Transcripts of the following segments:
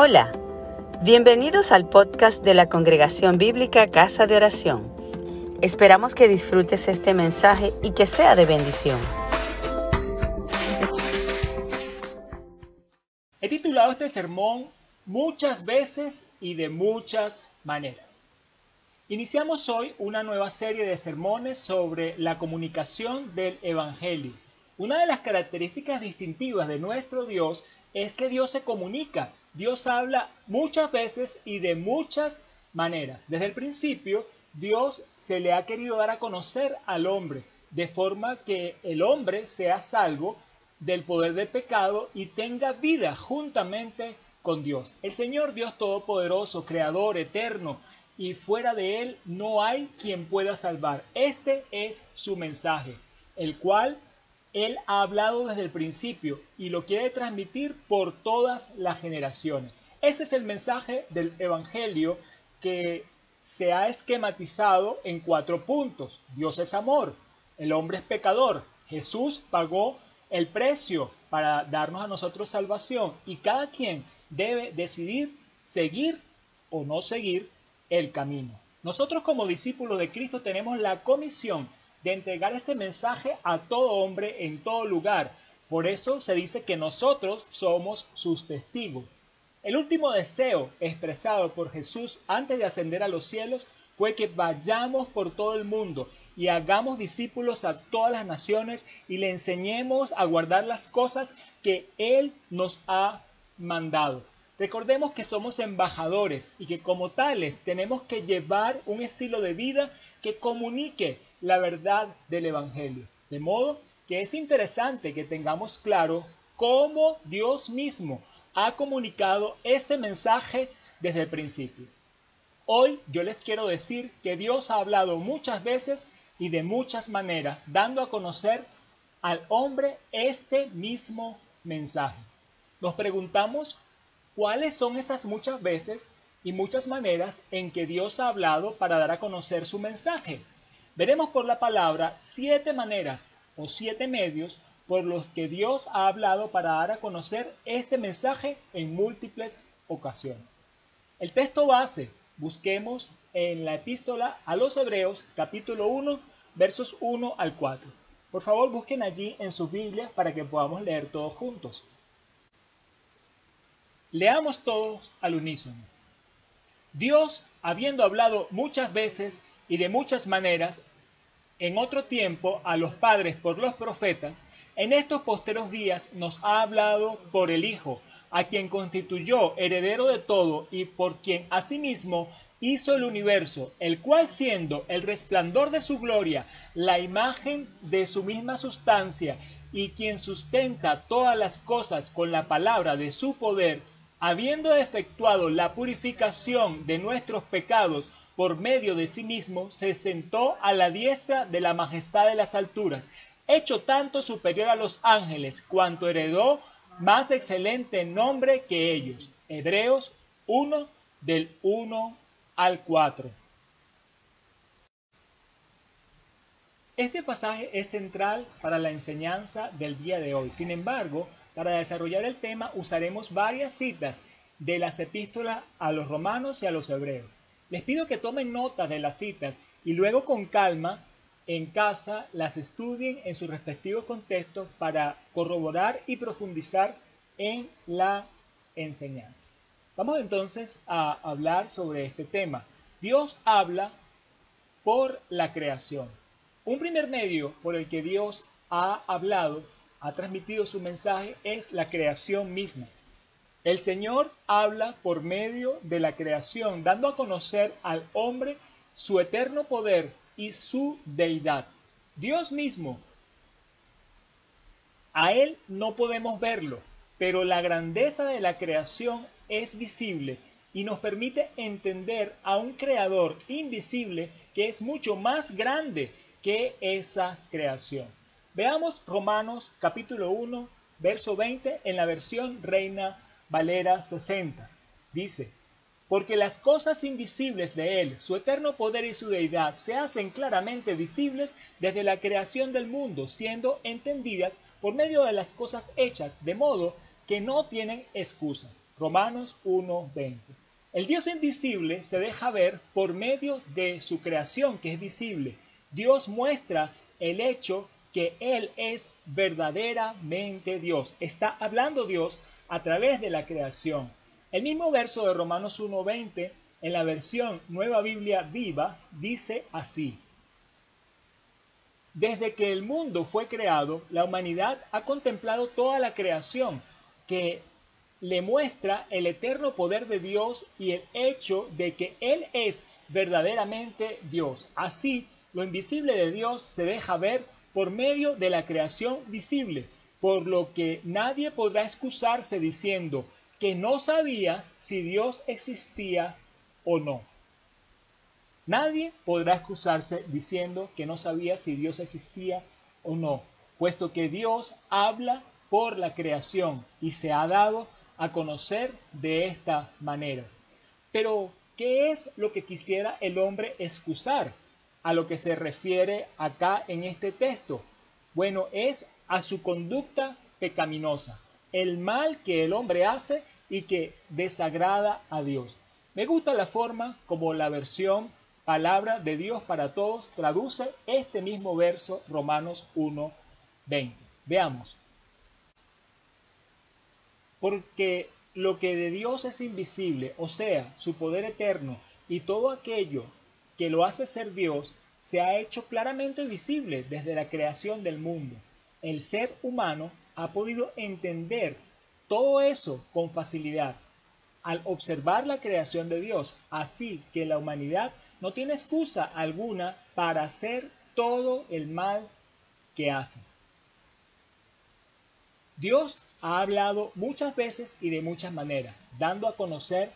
Hola, bienvenidos al podcast de la Congregación Bíblica Casa de Oración. Esperamos que disfrutes este mensaje y que sea de bendición. He titulado este sermón Muchas veces y de muchas maneras. Iniciamos hoy una nueva serie de sermones sobre la comunicación del Evangelio. Una de las características distintivas de nuestro Dios es que Dios se comunica Dios habla muchas veces y de muchas maneras. Desde el principio, Dios se le ha querido dar a conocer al hombre, de forma que el hombre sea salvo del poder del pecado y tenga vida juntamente con Dios. El Señor Dios Todopoderoso, Creador, Eterno, y fuera de Él no hay quien pueda salvar. Este es su mensaje, el cual él ha hablado desde el principio y lo quiere transmitir por todas las generaciones. Ese es el mensaje del Evangelio que se ha esquematizado en cuatro puntos. Dios es amor, el hombre es pecador, Jesús pagó el precio para darnos a nosotros salvación y cada quien debe decidir seguir o no seguir el camino. Nosotros como discípulos de Cristo tenemos la comisión de entregar este mensaje a todo hombre en todo lugar. Por eso se dice que nosotros somos sus testigos. El último deseo expresado por Jesús antes de ascender a los cielos fue que vayamos por todo el mundo y hagamos discípulos a todas las naciones y le enseñemos a guardar las cosas que Él nos ha mandado. Recordemos que somos embajadores y que como tales tenemos que llevar un estilo de vida que comunique la verdad del Evangelio. De modo que es interesante que tengamos claro cómo Dios mismo ha comunicado este mensaje desde el principio. Hoy yo les quiero decir que Dios ha hablado muchas veces y de muchas maneras, dando a conocer al hombre este mismo mensaje. Nos preguntamos cuáles son esas muchas veces y muchas maneras en que Dios ha hablado para dar a conocer su mensaje. Veremos por la palabra siete maneras o siete medios por los que Dios ha hablado para dar a conocer este mensaje en múltiples ocasiones. El texto base, busquemos en la epístola a los Hebreos capítulo 1 versos 1 al 4. Por favor busquen allí en sus Biblias para que podamos leer todos juntos. Leamos todos al unísono. Dios, habiendo hablado muchas veces y de muchas maneras en otro tiempo a los padres por los profetas, en estos posteros días nos ha hablado por el Hijo, a quien constituyó heredero de todo y por quien asimismo hizo el universo, el cual siendo el resplandor de su gloria, la imagen de su misma sustancia, y quien sustenta todas las cosas con la palabra de su poder, habiendo efectuado la purificación de nuestros pecados, por medio de sí mismo, se sentó a la diestra de la majestad de las alturas, hecho tanto superior a los ángeles, cuanto heredó más excelente nombre que ellos. Hebreos 1 del 1 al 4. Este pasaje es central para la enseñanza del día de hoy. Sin embargo, para desarrollar el tema usaremos varias citas de las epístolas a los romanos y a los hebreos. Les pido que tomen nota de las citas y luego con calma en casa las estudien en sus respectivos contextos para corroborar y profundizar en la enseñanza. Vamos entonces a hablar sobre este tema. Dios habla por la creación. Un primer medio por el que Dios ha hablado, ha transmitido su mensaje, es la creación misma. El Señor habla por medio de la creación, dando a conocer al hombre su eterno poder y su deidad. Dios mismo, a Él no podemos verlo, pero la grandeza de la creación es visible y nos permite entender a un creador invisible que es mucho más grande que esa creación. Veamos Romanos capítulo 1, verso 20 en la versión Reina Valera 60. Dice, porque las cosas invisibles de Él, su eterno poder y su deidad, se hacen claramente visibles desde la creación del mundo, siendo entendidas por medio de las cosas hechas, de modo que no tienen excusa. Romanos 1.20. El Dios invisible se deja ver por medio de su creación que es visible. Dios muestra el hecho que Él es verdaderamente Dios. Está hablando Dios a través de la creación. El mismo verso de Romanos 1.20 en la versión Nueva Biblia Viva dice así. Desde que el mundo fue creado, la humanidad ha contemplado toda la creación que le muestra el eterno poder de Dios y el hecho de que Él es verdaderamente Dios. Así, lo invisible de Dios se deja ver por medio de la creación visible, por lo que nadie podrá excusarse diciendo que no sabía si Dios existía o no. Nadie podrá excusarse diciendo que no sabía si Dios existía o no, puesto que Dios habla por la creación y se ha dado a conocer de esta manera. Pero, ¿qué es lo que quisiera el hombre excusar a lo que se refiere acá en este texto? Bueno, es a su conducta pecaminosa, el mal que el hombre hace y que desagrada a Dios. Me gusta la forma como la versión Palabra de Dios para Todos traduce este mismo verso Romanos 1.20. Veamos. Porque lo que de Dios es invisible, o sea, su poder eterno y todo aquello que lo hace ser Dios, se ha hecho claramente visible desde la creación del mundo. El ser humano ha podido entender todo eso con facilidad al observar la creación de Dios, así que la humanidad no tiene excusa alguna para hacer todo el mal que hace. Dios ha hablado muchas veces y de muchas maneras, dando a conocer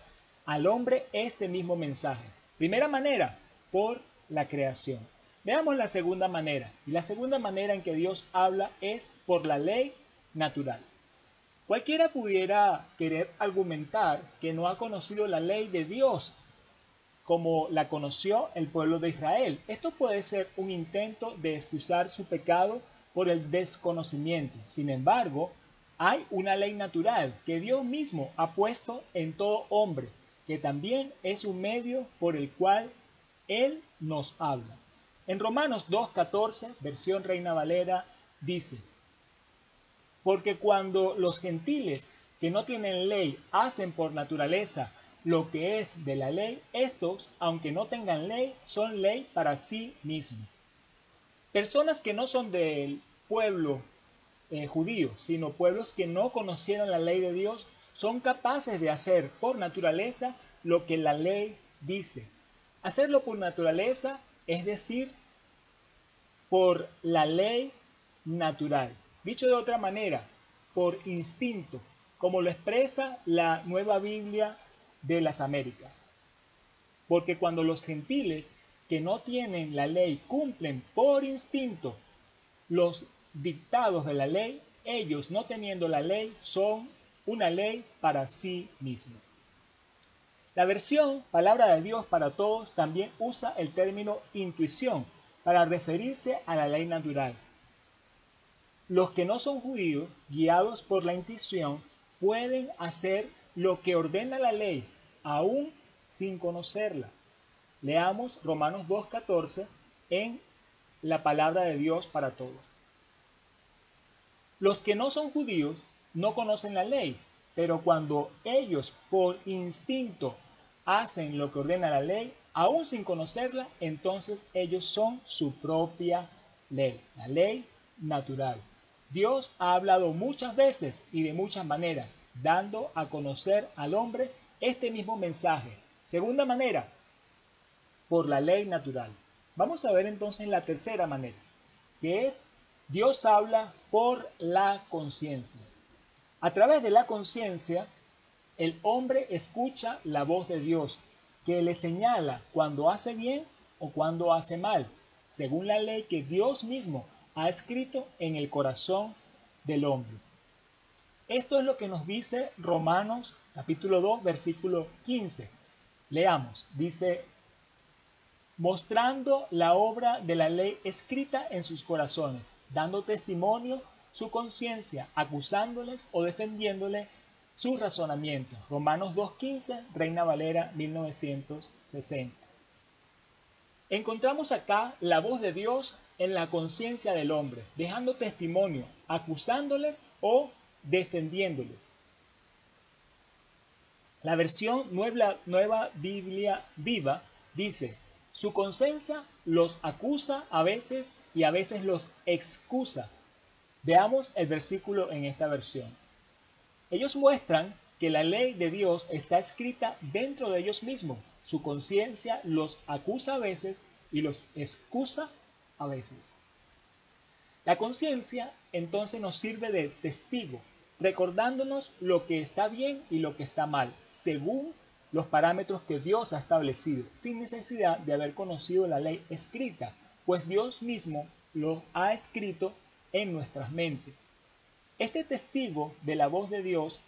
al hombre este mismo mensaje. Primera manera, por la creación. Veamos la segunda manera. Y la segunda manera en que Dios habla es por la ley natural. Cualquiera pudiera querer argumentar que no ha conocido la ley de Dios como la conoció el pueblo de Israel. Esto puede ser un intento de excusar su pecado por el desconocimiento. Sin embargo, hay una ley natural que Dios mismo ha puesto en todo hombre, que también es un medio por el cual Él nos habla. En Romanos 2.14, versión Reina Valera, dice, porque cuando los gentiles que no tienen ley hacen por naturaleza lo que es de la ley, estos, aunque no tengan ley, son ley para sí mismos. Personas que no son del pueblo eh, judíos, sino pueblos que no conocieron la ley de Dios, son capaces de hacer por naturaleza lo que la ley dice. Hacerlo por naturaleza es decir, por la ley natural. Dicho de otra manera, por instinto, como lo expresa la nueva Biblia de las Américas. Porque cuando los gentiles que no tienen la ley cumplen por instinto los dictados de la ley, ellos no teniendo la ley son una ley para sí mismos. La versión Palabra de Dios para Todos también usa el término intuición para referirse a la ley natural. Los que no son judíos, guiados por la intuición, pueden hacer lo que ordena la ley, aún sin conocerla. Leamos Romanos 2.14 en la palabra de Dios para todos. Los que no son judíos no conocen la ley, pero cuando ellos por instinto hacen lo que ordena la ley, aún sin conocerla, entonces ellos son su propia ley, la ley natural. Dios ha hablado muchas veces y de muchas maneras, dando a conocer al hombre este mismo mensaje. Segunda manera, por la ley natural. Vamos a ver entonces la tercera manera, que es Dios habla por la conciencia. A través de la conciencia, el hombre escucha la voz de Dios, que le señala cuando hace bien o cuando hace mal, según la ley que Dios mismo ha escrito en el corazón del hombre. Esto es lo que nos dice Romanos capítulo 2, versículo 15. Leamos, dice, mostrando la obra de la ley escrita en sus corazones dando testimonio su conciencia, acusándoles o defendiéndole su razonamiento. Romanos 2.15, Reina Valera 1960. Encontramos acá la voz de Dios en la conciencia del hombre, dejando testimonio, acusándoles o defendiéndoles. La versión nueva, nueva Biblia viva dice, su conciencia los acusa a veces y a veces los excusa. Veamos el versículo en esta versión. Ellos muestran que la ley de Dios está escrita dentro de ellos mismos. Su conciencia los acusa a veces y los excusa a veces. La conciencia entonces nos sirve de testigo, recordándonos lo que está bien y lo que está mal, según los parámetros que Dios ha establecido, sin necesidad de haber conocido la ley escrita, pues Dios mismo lo ha escrito en nuestras mentes. Este testigo de la voz de Dios,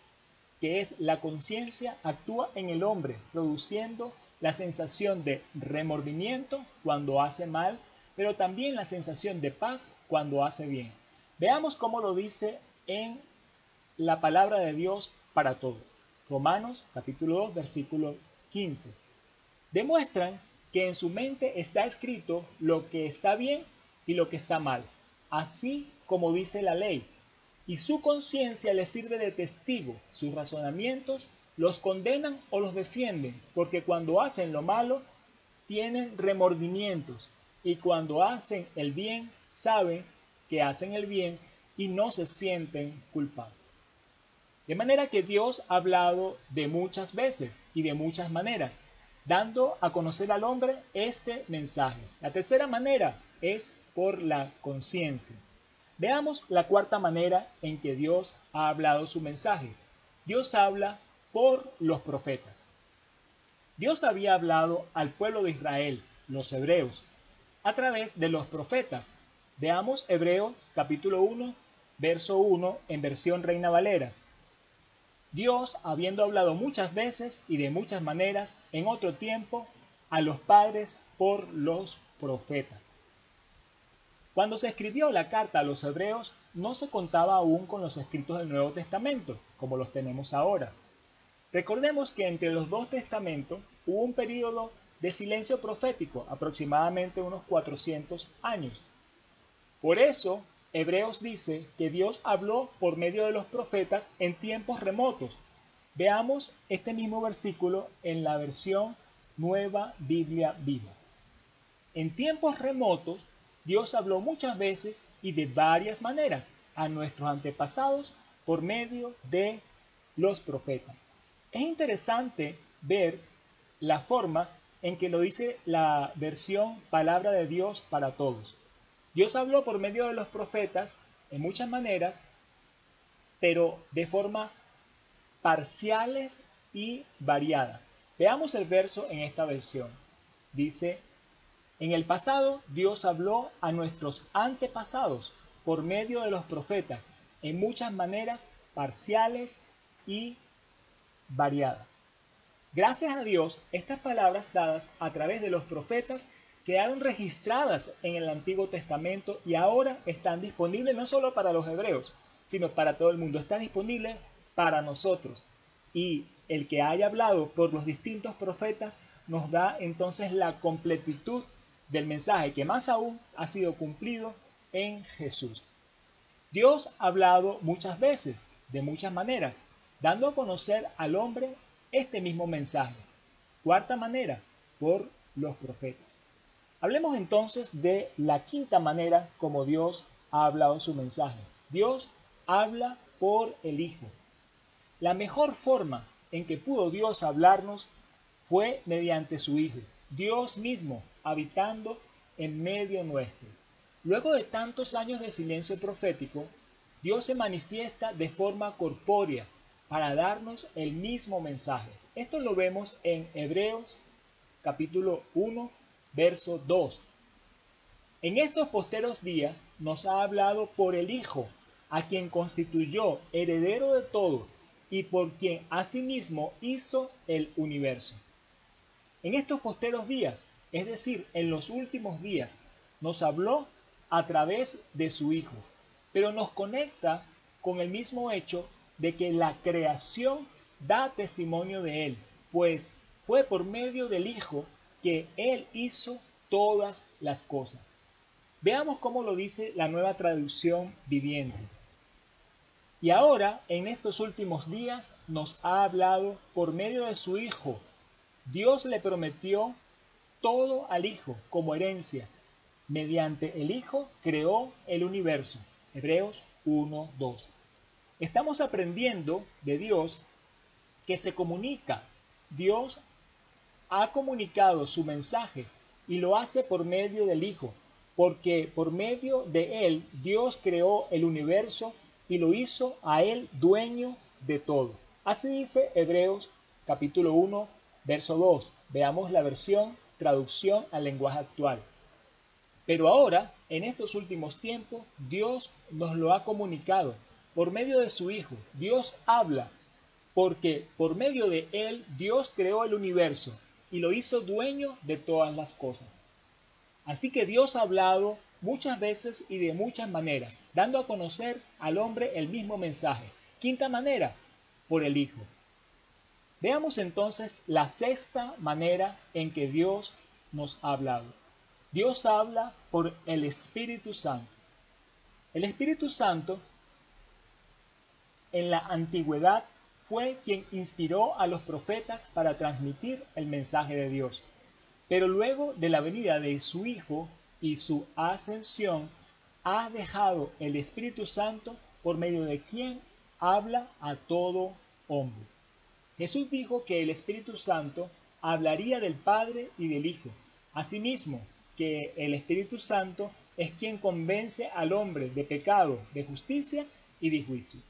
que es la conciencia, actúa en el hombre, produciendo la sensación de remordimiento cuando hace mal, pero también la sensación de paz cuando hace bien. Veamos cómo lo dice en la palabra de Dios para todos. Romanos capítulo 2 versículo 15. Demuestran que en su mente está escrito lo que está bien y lo que está mal, así como dice la ley, y su conciencia le sirve de testigo, sus razonamientos los condenan o los defienden, porque cuando hacen lo malo tienen remordimientos, y cuando hacen el bien saben que hacen el bien y no se sienten culpables. De manera que Dios ha hablado de muchas veces y de muchas maneras, dando a conocer al hombre este mensaje. La tercera manera es por la conciencia. Veamos la cuarta manera en que Dios ha hablado su mensaje. Dios habla por los profetas. Dios había hablado al pueblo de Israel, los hebreos, a través de los profetas. Veamos Hebreos capítulo 1, verso 1 en versión Reina Valera. Dios, habiendo hablado muchas veces y de muchas maneras en otro tiempo a los padres por los profetas. Cuando se escribió la carta a los hebreos, no se contaba aún con los escritos del Nuevo Testamento, como los tenemos ahora. Recordemos que entre los dos testamentos hubo un periodo de silencio profético, aproximadamente unos 400 años. Por eso, Hebreos dice que Dios habló por medio de los profetas en tiempos remotos. Veamos este mismo versículo en la versión Nueva Biblia Viva. En tiempos remotos, Dios habló muchas veces y de varias maneras a nuestros antepasados por medio de los profetas. Es interesante ver la forma en que lo dice la versión Palabra de Dios para todos. Dios habló por medio de los profetas en muchas maneras, pero de forma parciales y variadas. Veamos el verso en esta versión. Dice, en el pasado Dios habló a nuestros antepasados por medio de los profetas en muchas maneras parciales y variadas. Gracias a Dios, estas palabras dadas a través de los profetas quedaron registradas en el Antiguo Testamento y ahora están disponibles no solo para los hebreos, sino para todo el mundo. Están disponibles para nosotros. Y el que haya hablado por los distintos profetas nos da entonces la completitud del mensaje que más aún ha sido cumplido en Jesús. Dios ha hablado muchas veces, de muchas maneras, dando a conocer al hombre este mismo mensaje. Cuarta manera, por los profetas. Hablemos entonces de la quinta manera como Dios ha hablado su mensaje. Dios habla por el Hijo. La mejor forma en que pudo Dios hablarnos fue mediante su Hijo. Dios mismo habitando en medio nuestro. Luego de tantos años de silencio profético, Dios se manifiesta de forma corpórea para darnos el mismo mensaje. Esto lo vemos en Hebreos capítulo 1, verso 2. En estos posteros días nos ha hablado por el Hijo, a quien constituyó heredero de todo y por quien asimismo hizo el universo. En estos posteros días, es decir, en los últimos días, nos habló a través de su Hijo, pero nos conecta con el mismo hecho de que la creación da testimonio de Él, pues fue por medio del Hijo que Él hizo todas las cosas. Veamos cómo lo dice la nueva traducción viviente. Y ahora, en estos últimos días, nos ha hablado por medio de su Hijo. Dios le prometió todo al Hijo como herencia. Mediante el Hijo creó el universo. Hebreos 1, 2. Estamos aprendiendo de Dios que se comunica. Dios ha comunicado su mensaje y lo hace por medio del Hijo, porque por medio de Él Dios creó el universo y lo hizo a Él dueño de todo. Así dice Hebreos capítulo 1, verso 2. Veamos la versión traducción al lenguaje actual. Pero ahora, en estos últimos tiempos, Dios nos lo ha comunicado por medio de su Hijo. Dios habla porque por medio de Él Dios creó el universo y lo hizo dueño de todas las cosas. Así que Dios ha hablado muchas veces y de muchas maneras, dando a conocer al hombre el mismo mensaje. Quinta manera, por el Hijo. Veamos entonces la sexta manera en que Dios nos ha hablado. Dios habla por el Espíritu Santo. El Espíritu Santo en la antigüedad fue quien inspiró a los profetas para transmitir el mensaje de Dios. Pero luego de la venida de su Hijo y su ascensión, ha dejado el Espíritu Santo por medio de quien habla a todo hombre. Jesús dijo que el Espíritu Santo hablaría del Padre y del Hijo. Asimismo, que el Espíritu Santo es quien convence al hombre de pecado, de justicia y de juicio.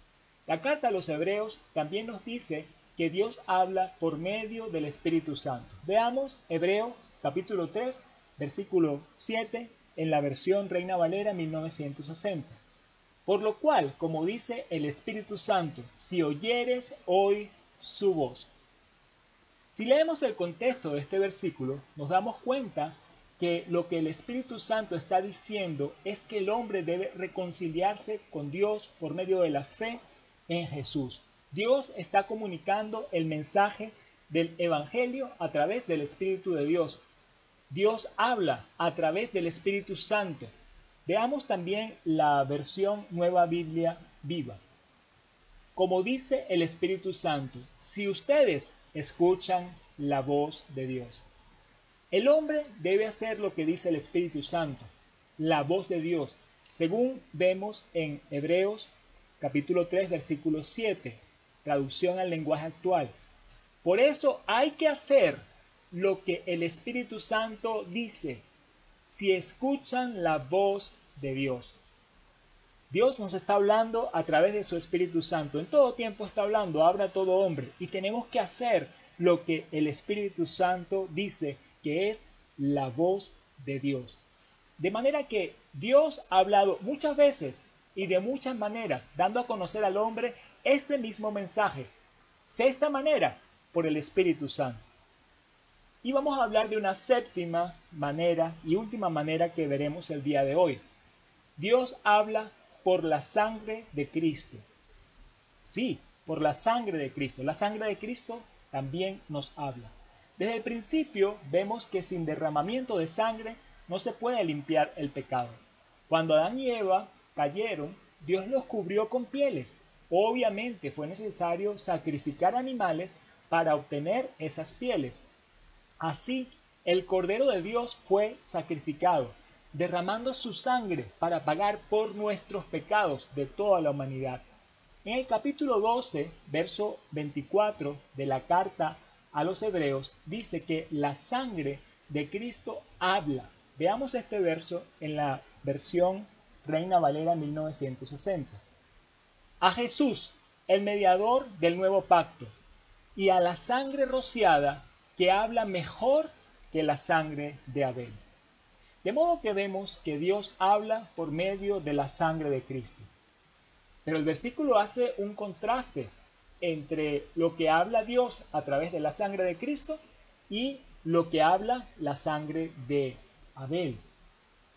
La carta a los Hebreos también nos dice que Dios habla por medio del Espíritu Santo. Veamos Hebreos capítulo 3, versículo 7 en la versión Reina Valera 1960. Por lo cual, como dice el Espíritu Santo, si oyeres hoy su voz. Si leemos el contexto de este versículo, nos damos cuenta que lo que el Espíritu Santo está diciendo es que el hombre debe reconciliarse con Dios por medio de la fe en Jesús. Dios está comunicando el mensaje del Evangelio a través del Espíritu de Dios. Dios habla a través del Espíritu Santo. Veamos también la versión Nueva Biblia Viva. Como dice el Espíritu Santo, si ustedes escuchan la voz de Dios. El hombre debe hacer lo que dice el Espíritu Santo, la voz de Dios, según vemos en Hebreos capítulo 3, versículo 7, traducción al lenguaje actual. Por eso hay que hacer lo que el Espíritu Santo dice, si escuchan la voz de Dios. Dios nos está hablando a través de su Espíritu Santo. En todo tiempo está hablando, habla todo hombre. Y tenemos que hacer lo que el Espíritu Santo dice, que es la voz de Dios. De manera que Dios ha hablado muchas veces y de muchas maneras, dando a conocer al hombre este mismo mensaje. Sexta manera, por el Espíritu Santo. Y vamos a hablar de una séptima manera y última manera que veremos el día de hoy. Dios habla por la sangre de Cristo. Sí, por la sangre de Cristo. La sangre de Cristo también nos habla. Desde el principio vemos que sin derramamiento de sangre no se puede limpiar el pecado. Cuando Adán y Eva cayeron, Dios los cubrió con pieles. Obviamente fue necesario sacrificar animales para obtener esas pieles. Así, el Cordero de Dios fue sacrificado, derramando su sangre para pagar por nuestros pecados de toda la humanidad. En el capítulo 12, verso 24 de la carta a los hebreos, dice que la sangre de Cristo habla. Veamos este verso en la versión Reina Valera 1960. A Jesús, el mediador del nuevo pacto, y a la sangre rociada que habla mejor que la sangre de Abel. De modo que vemos que Dios habla por medio de la sangre de Cristo. Pero el versículo hace un contraste entre lo que habla Dios a través de la sangre de Cristo y lo que habla la sangre de Abel.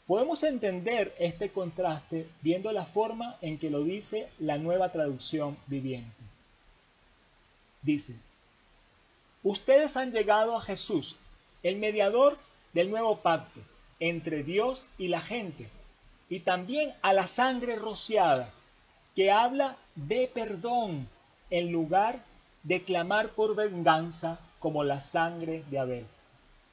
Podemos entender este contraste viendo la forma en que lo dice la nueva traducción viviente. Dice, ustedes han llegado a Jesús, el mediador del nuevo pacto entre Dios y la gente, y también a la sangre rociada, que habla de perdón en lugar de clamar por venganza como la sangre de Abel.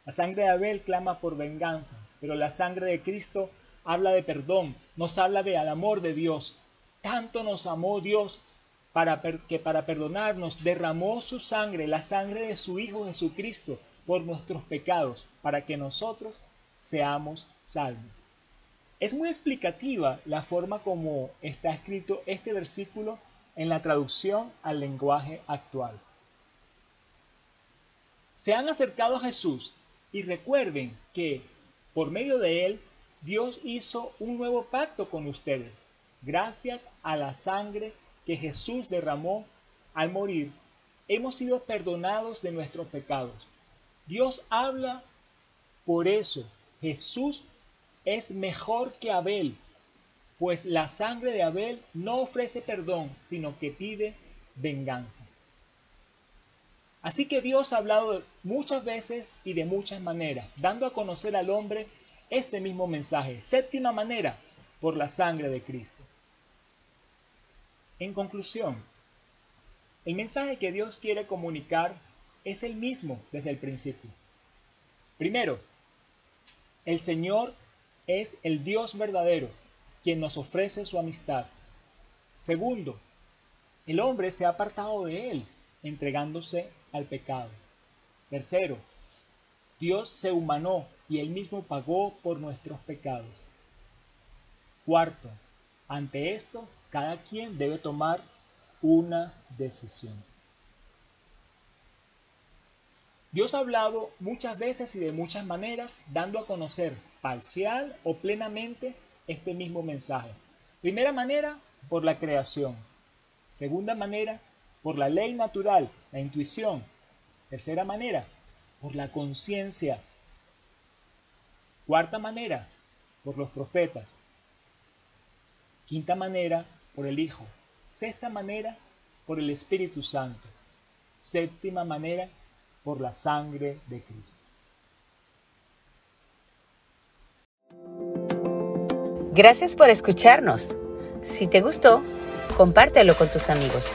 La sangre de Abel clama por venganza, pero la sangre de Cristo habla de perdón, nos habla del amor de Dios. Tanto nos amó Dios para que para perdonarnos derramó su sangre, la sangre de su Hijo Jesucristo, por nuestros pecados, para que nosotros seamos salvos. Es muy explicativa la forma como está escrito este versículo en la traducción al lenguaje actual. Se han acercado a Jesús y recuerden que por medio de él Dios hizo un nuevo pacto con ustedes. Gracias a la sangre que Jesús derramó al morir, hemos sido perdonados de nuestros pecados. Dios habla por eso. Jesús es mejor que Abel, pues la sangre de Abel no ofrece perdón, sino que pide venganza. Así que Dios ha hablado muchas veces y de muchas maneras, dando a conocer al hombre este mismo mensaje. Séptima manera, por la sangre de Cristo. En conclusión, el mensaje que Dios quiere comunicar es el mismo desde el principio. Primero, el Señor es el Dios verdadero, quien nos ofrece su amistad. Segundo, el hombre se ha apartado de Él, entregándose al pecado. Tercero, Dios se humanó y él mismo pagó por nuestros pecados. Cuarto, ante esto, cada quien debe tomar una decisión. Dios ha hablado muchas veces y de muchas maneras, dando a conocer parcial o plenamente este mismo mensaje. Primera manera, por la creación. Segunda manera, por la ley natural, la intuición. Tercera manera, por la conciencia. Cuarta manera, por los profetas. Quinta manera, por el Hijo. Sexta manera, por el Espíritu Santo. Séptima manera, por la sangre de Cristo. Gracias por escucharnos. Si te gustó, compártelo con tus amigos.